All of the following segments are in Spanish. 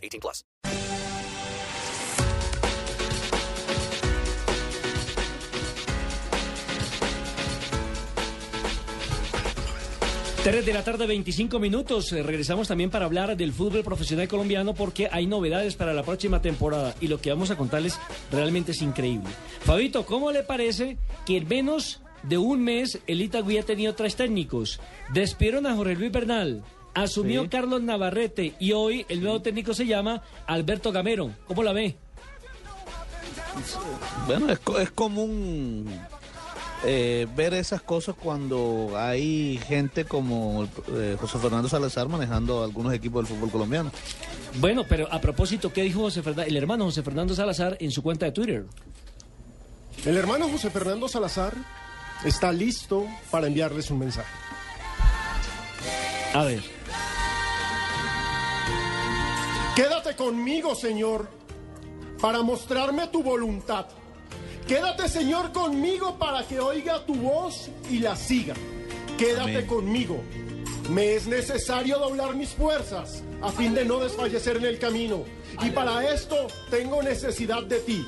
18 plus. Tres de la tarde, 25 minutos. Eh, Regresamos también para hablar del fútbol profesional colombiano porque hay novedades para la próxima temporada y lo que vamos a contarles realmente es increíble. Fabito, ¿cómo le parece que en menos de un mes el Itagüí ha tenido tres técnicos? Despidieron a Jorge Luis Bernal, asumió Carlos Navarrete y hoy el nuevo técnico se llama Alberto Gamero. ¿Cómo la ve? Bueno, es, co- es común eh, ver esas cosas cuando hay gente como eh, José Fernando Salazar manejando algunos equipos del fútbol colombiano. Bueno, pero a propósito, ¿qué dijo José Fernan- el hermano José Fernando Salazar en su cuenta de Twitter? El hermano José Fernando Salazar está listo para enviarles un mensaje. A ver. Quédate conmigo, Señor, para mostrarme tu voluntad. Quédate, Señor, conmigo para que oiga tu voz y la siga. Quédate Amén. conmigo. Me es necesario doblar mis fuerzas a fin de no desfallecer en el camino. Y para esto tengo necesidad de ti.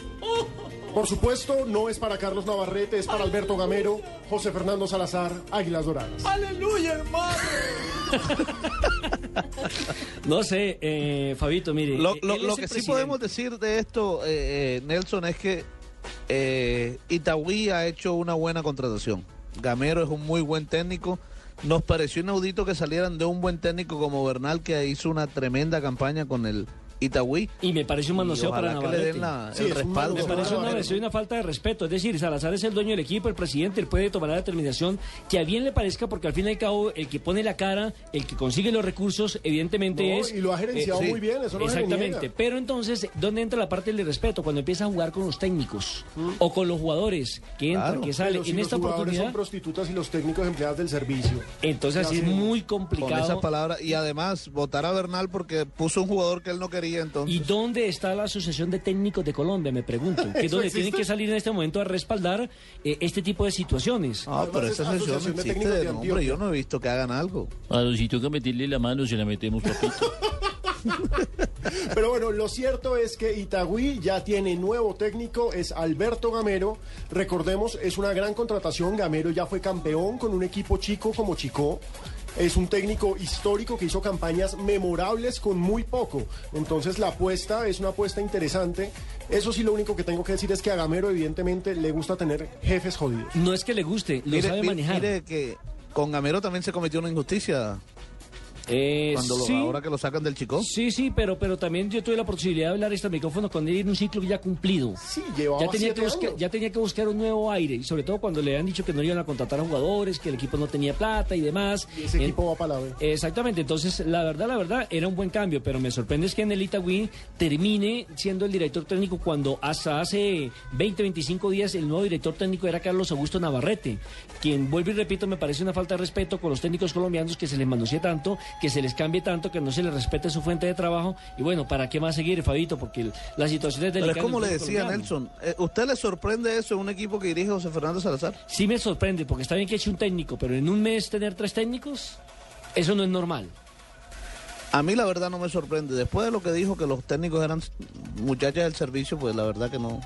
Por supuesto, no es para Carlos Navarrete, es para Alberto Gamero, José Fernando Salazar, Águilas Doradas. No sé, eh, Fabito, mire. Lo, eh, lo- lo que sí podemos decir de esto, eh, eh, Nelson, es que eh, Itagüí ha hecho una buena contratación. Gamero es un muy buen técnico. Nos pareció inaudito que salieran de un buen técnico como Bernal, que hizo una tremenda campaña con el Itagüí. Y me parece un manoseo Y para le Navarrete. den la- Sí, el respaldo. Me parece una, versión, una falta de respeto. Es decir, Salazar es el dueño del equipo, el presidente, él puede tomar la determinación que a bien le parezca, porque al fin y al cabo, el que pone la cara, el que consigue los recursos, evidentemente No, es. y lo ha gerenciado sí. muy bien, eso no Exactamente. Pero entonces, ¿dónde entra la parte del respeto? Cuando empieza a jugar con los técnicos Mm. o con los jugadores que entran, Claro. que salen. Si en los esta jugadores oportunidad, son prostitutas y los técnicos empleados del servicio. entonces así es muy Con complicado. esas palabras. Y además, votar a Bernal porque puso un jugador que él no quería entonces. ¿Y dónde está la Asociación de Técnicos de Colombia? Me pregunto. Que es ¿Eso donde existe? tienen que salir en este momento a respaldar eh, este tipo de situaciones. Ah, pero esa es asociación de existe Técnicos de de nombre. Yo no he visto que hagan algo. A si toca meterle la mano, se la metemos, papito. Pero bueno, lo cierto es que Itagüí ya tiene nuevo técnico, es Alberto Gamero. Recordemos, es una gran contratación. Gamero ya fue campeón con un equipo chico como Chico. Es un técnico histórico que hizo campañas memorables con muy poco. Entonces la apuesta es una apuesta interesante. Eso sí, lo único que tengo que decir es que a Gamero evidentemente le gusta tener jefes jodidos. No es que le guste, lo Mire, sabe mire- manejar. mire que con Gamero también se cometió una injusticia Eh, cuando lo- sí, ahora que lo sacan del chico. sí, sí, pero, pero también yo tuve la posibilidad de hablar este micrófono con él en un ciclo ya cumplido. Sí, llevaba Ya tenía, que buscar, años. ya tenía que buscar un nuevo aire, y sobre todo cuando le han dicho que no iban a contratar a jugadores, que el equipo no tenía plata y demás. Y ese En- equipo va para la B. Exactamente, entonces la verdad, la verdad, era un buen cambio, pero me sorprende es que en el Itagüí termine siendo el director técnico cuando hasta hace 20, 25 días el nuevo director técnico era Carlos Augusto Navarrete, quien, vuelvo y repito, me parece una falta de respeto con los técnicos colombianos que se les manosee tanto, que se les cambie tanto, que no se les respete su fuente de trabajo, y bueno, ¿para qué más seguir, Fabito? Porque la situación es Pero delicada. es como le decía colombiano. Nelson, eh, ¿usted le sorprende eso en un equipo que dirige José Fernando Salazar? Sí me sorprende, porque está bien que eche un técnico, pero en un mes tener tres técnicos, eso no es normal. A mí la verdad no me sorprende. Después de lo que dijo que los técnicos eran muchachas del servicio, pues la verdad que no.